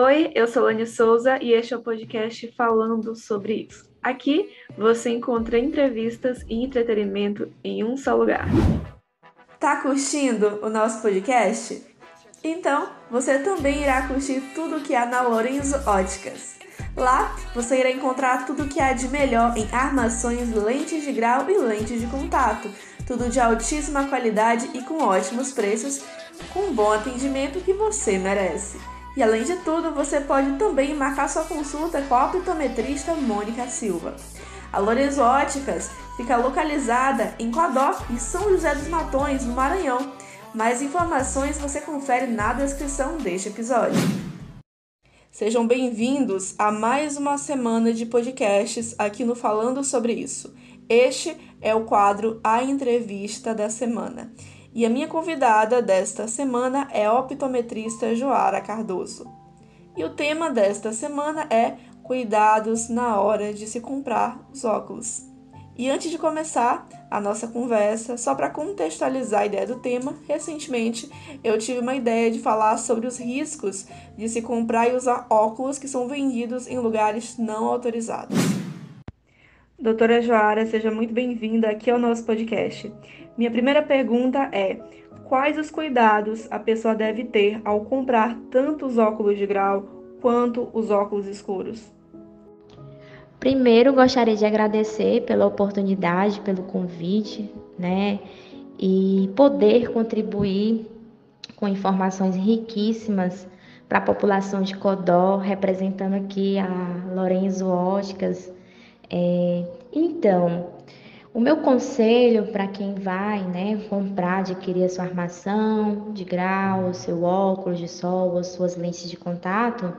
Oi, eu sou Lani Souza e este é o podcast falando sobre isso. Aqui você encontra entrevistas e entretenimento em um só lugar. Tá curtindo o nosso podcast? Então, você também irá curtir tudo que há na Lorenzo Óticas. Lá, você irá encontrar tudo que há de melhor em armações, lentes de grau e lentes de contato. Tudo de altíssima qualidade e com ótimos preços, com bom atendimento que você merece. E além de tudo, você pode também marcar sua consulta com a optometrista Mônica Silva. A Lorenzo Óticas fica localizada em Codó e São José dos Matões, no Maranhão. Mais informações você confere na descrição deste episódio. Sejam bem-vindos a mais uma semana de podcasts aqui no Falando sobre Isso. Este é o quadro A Entrevista da Semana. E a minha convidada desta semana é a optometrista Joara Cardoso. E o tema desta semana é cuidados na hora de se comprar os óculos. E antes de começar a nossa conversa, só para contextualizar a ideia do tema, recentemente eu tive uma ideia de falar sobre os riscos de se comprar e usar óculos que são vendidos em lugares não autorizados. Doutora Joara, seja muito bem-vinda aqui ao nosso podcast. Minha primeira pergunta é: quais os cuidados a pessoa deve ter ao comprar tanto os óculos de grau quanto os óculos escuros? Primeiro, gostaria de agradecer pela oportunidade, pelo convite, né? E poder contribuir com informações riquíssimas para a população de Codó, representando aqui a Lorenzo Óticas. É, então, o meu conselho para quem vai né, comprar, adquirir a sua armação de grau, o seu óculos de sol, as suas lentes de contato,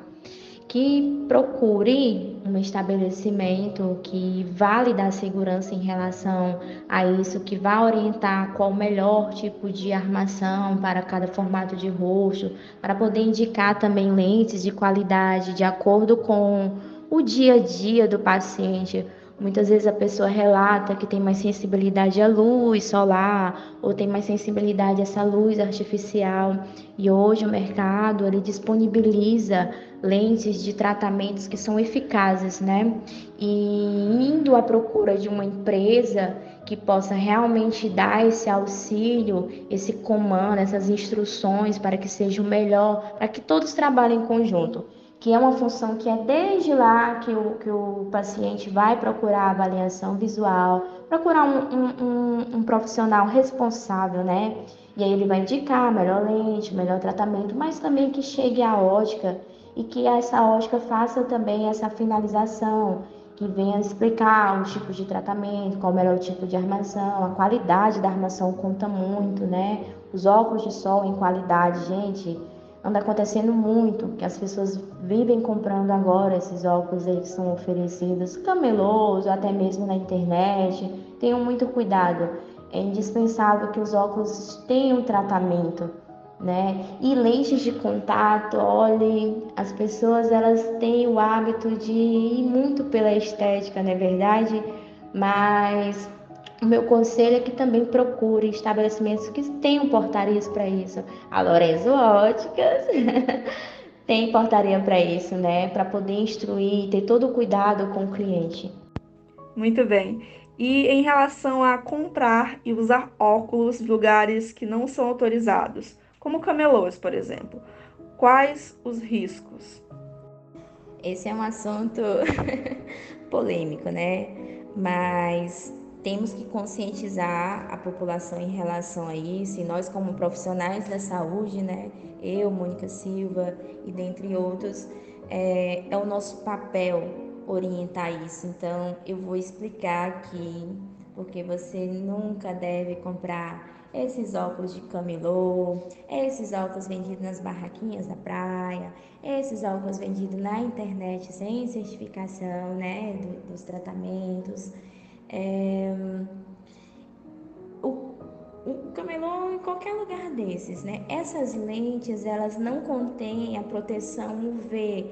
que procure um estabelecimento que vale dar segurança em relação a isso, que vá orientar qual o melhor tipo de armação para cada formato de rosto, para poder indicar também lentes de qualidade de acordo com o dia a dia do paciente Muitas vezes a pessoa relata que tem mais sensibilidade à luz solar ou tem mais sensibilidade a essa luz artificial. E hoje o mercado ele disponibiliza lentes de tratamentos que são eficazes, né? E indo à procura de uma empresa que possa realmente dar esse auxílio, esse comando, essas instruções para que seja o melhor, para que todos trabalhem em conjunto que é uma função que é desde lá que o, que o paciente vai procurar avaliação visual, procurar um, um, um, profissional responsável, né? E aí ele vai indicar melhor lente, melhor tratamento, mas também que chegue à ótica e que essa ótica faça também essa finalização, que venha explicar os tipos de tratamento, qual o melhor tipo de armação, a qualidade da armação conta muito, né? Os óculos de sol em qualidade, gente, anda acontecendo muito, que as pessoas vivem comprando agora esses óculos aí que são oferecidos, camelôs, até mesmo na internet. Tenham muito cuidado. É indispensável que os óculos tenham tratamento, né? E lentes de contato, olhe, as pessoas elas têm o hábito de ir muito pela estética, não é verdade? Mas o meu conselho é que também procure estabelecimentos que tenham portarias para isso. A Lorenzo Óticas tem portaria para isso, né? Para poder instruir, ter todo o cuidado com o cliente. Muito bem. E em relação a comprar e usar óculos em lugares que não são autorizados, como camelôs, por exemplo, quais os riscos? Esse é um assunto polêmico, né? Mas temos que conscientizar a população em relação a isso, e nós como profissionais da saúde, né, eu, Mônica Silva e dentre outros, é, é o nosso papel orientar isso. Então, eu vou explicar aqui, porque você nunca deve comprar esses óculos de camelô, esses óculos vendidos nas barraquinhas da praia, esses óculos vendidos na internet sem certificação, né, do, dos tratamentos. É, o, o camelô em qualquer lugar desses, né? Essas lentes, elas não contêm a proteção UV,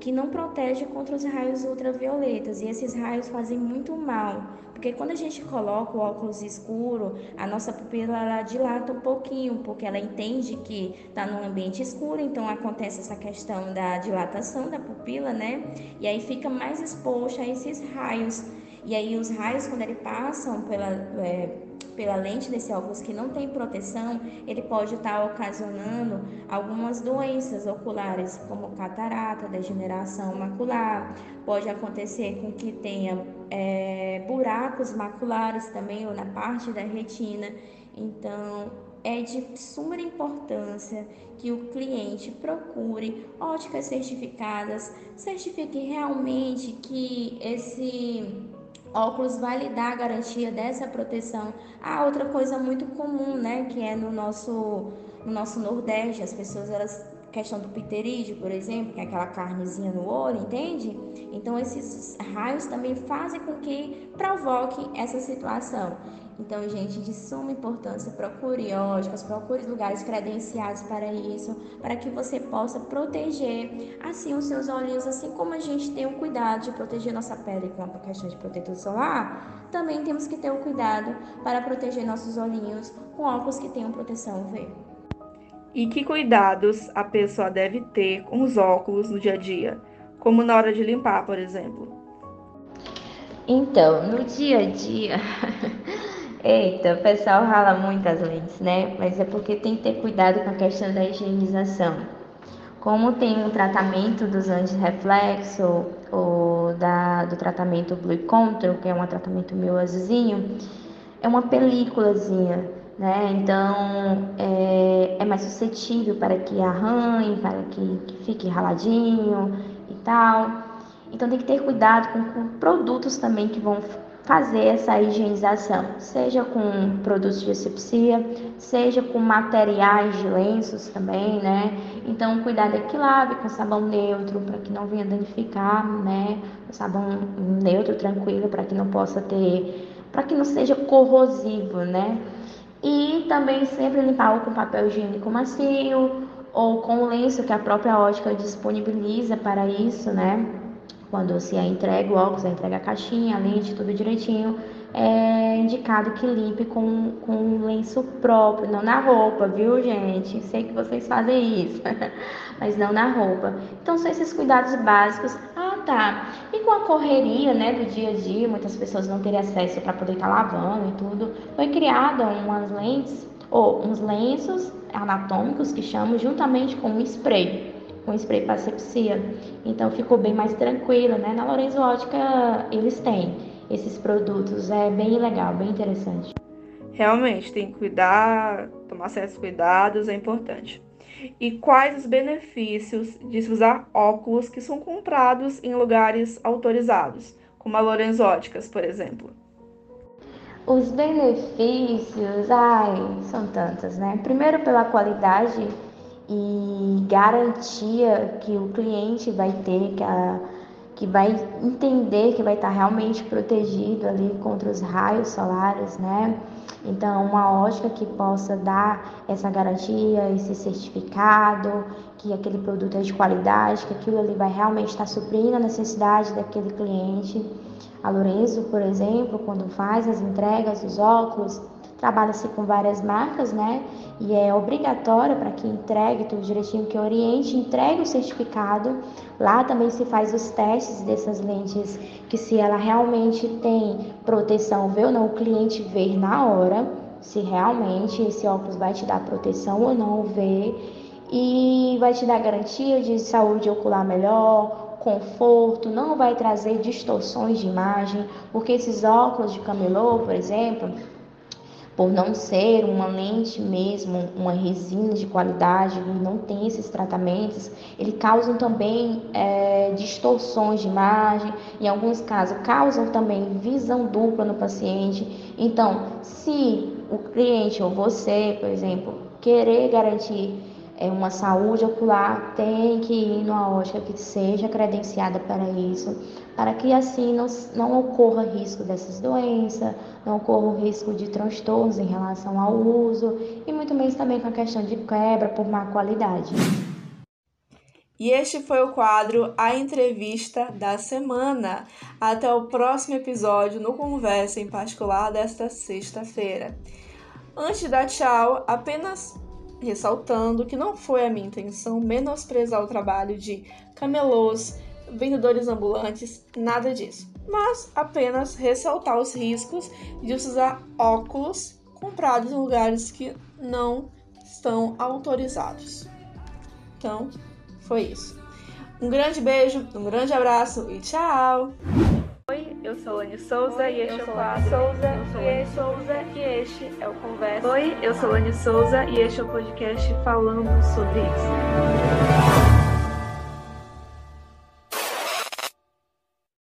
que não protege contra os raios ultravioletas, e esses raios fazem muito mal, porque quando a gente coloca o óculos escuro, a nossa pupila ela dilata um pouquinho, porque ela entende que está num ambiente escuro, então acontece essa questão da dilatação da pupila, né? E aí fica mais exposto a esses raios. E aí os raios, quando eles passam pela, é, pela lente desse óculos que não tem proteção, ele pode estar ocasionando algumas doenças oculares, como catarata, degeneração macular, pode acontecer com que tenha é, buracos maculares também, ou na parte da retina. Então, é de suma importância que o cliente procure óticas certificadas, certifique realmente que esse óculos vai lhe dar a garantia dessa proteção. Ah, outra coisa muito comum, né, que é no nosso no nosso Nordeste, as pessoas elas questão do pterídeo, por exemplo, que é aquela carnezinha no olho, entende? Então esses raios também fazem com que provoque essa situação. Então, gente, de suma importância, procure óticas, procure lugares credenciados para isso, para que você possa proteger assim os seus olhinhos, assim como a gente tem o cuidado de proteger nossa pele com a questão de protetor solar, também temos que ter o cuidado para proteger nossos olhinhos com óculos que tenham proteção UV. E que cuidados a pessoa deve ter com os óculos no dia a dia, como na hora de limpar, por exemplo? Então, no dia a dia, Eita, o pessoal rala muito as lentes, né? Mas é porque tem que ter cuidado com a questão da higienização. Como tem um tratamento dos anti-reflexo ou da, do tratamento Blue Control, que é um tratamento meio azulzinho, é uma películazinha, né? Então é, é mais suscetível para que arranhe, para que, que fique raladinho e tal. Então tem que ter cuidado com, com produtos também que vão fazer essa higienização, seja com produtos de asepsia, seja com materiais de lenços também, né? Então, cuidado é que lave com sabão neutro para que não venha danificar, né? Sabão neutro, tranquilo, para que não possa ter, para que não seja corrosivo, né? E também sempre limpar com papel higiênico macio ou com lenço que a própria ótica disponibiliza para isso, né? quando se entrega o óculos, entrega a caixinha, a lente, tudo direitinho, é indicado que limpe com, com um lenço próprio, não na roupa, viu, gente? Sei que vocês fazem isso, mas não na roupa. Então, são esses cuidados básicos. E com a correria, né, do dia a dia, muitas pessoas não terem acesso para poder estar tá lavando e tudo, foi criada umas lentes, ou uns lenços anatômicos que chamam, juntamente com um spray com spray para asepsia. Então ficou bem mais tranquilo, né? Na Lorenzo Ótica eles têm esses produtos, é bem legal, bem interessante. Realmente, tem que cuidar, tomar certos cuidados, é importante. E quais os benefícios de se usar óculos que são comprados em lugares autorizados, como a Lorenzo Óticas, por exemplo? Os benefícios, ai, são tantos, né? Primeiro pela qualidade e garantia que o cliente vai ter, que, a, que vai entender que vai estar realmente protegido ali contra os raios solares, né? Então, uma ótica que possa dar essa garantia, esse certificado, que aquele produto é de qualidade, que aquilo ali vai realmente estar suprindo a necessidade daquele cliente. A Lorenzo, por exemplo, quando faz as entregas dos óculos, Trabalha-se com várias marcas, né? E é obrigatório para que entregue tudo direitinho, que oriente, entregue o certificado. Lá também se faz os testes dessas lentes, que se ela realmente tem proteção, vê ou não, o cliente ver na hora se realmente esse óculos vai te dar proteção ou não, ver. E vai te dar garantia de saúde ocular melhor, conforto, não vai trazer distorções de imagem, porque esses óculos de camelô, por exemplo, por não ser uma lente mesmo, uma resina de qualidade, não tem esses tratamentos, ele causam também é, distorções de imagem, em alguns casos causam também visão dupla no paciente. Então, se o cliente ou você, por exemplo, querer garantir é uma saúde ocular tem que ir numa ótica que seja credenciada para isso, para que assim não, não ocorra risco dessas doenças, não ocorra o risco de transtornos em relação ao uso e muito menos também com a questão de quebra por má qualidade. E este foi o quadro A Entrevista da Semana. Até o próximo episódio no Conversa em Particular desta sexta-feira. Antes dar tchau, apenas ressaltando que não foi a minha intenção menosprezar o trabalho de camelôs, vendedores ambulantes, nada disso, mas apenas ressaltar os riscos de usar óculos comprados em lugares que não estão autorizados. Então, foi isso. Um grande beijo, um grande abraço e tchau! Eu sou Lani Souza e este é o quadro. Souza, Lani Souza e este é o Conversa. Oi, eu sou Lani Souza e este é o podcast falando sobre isso.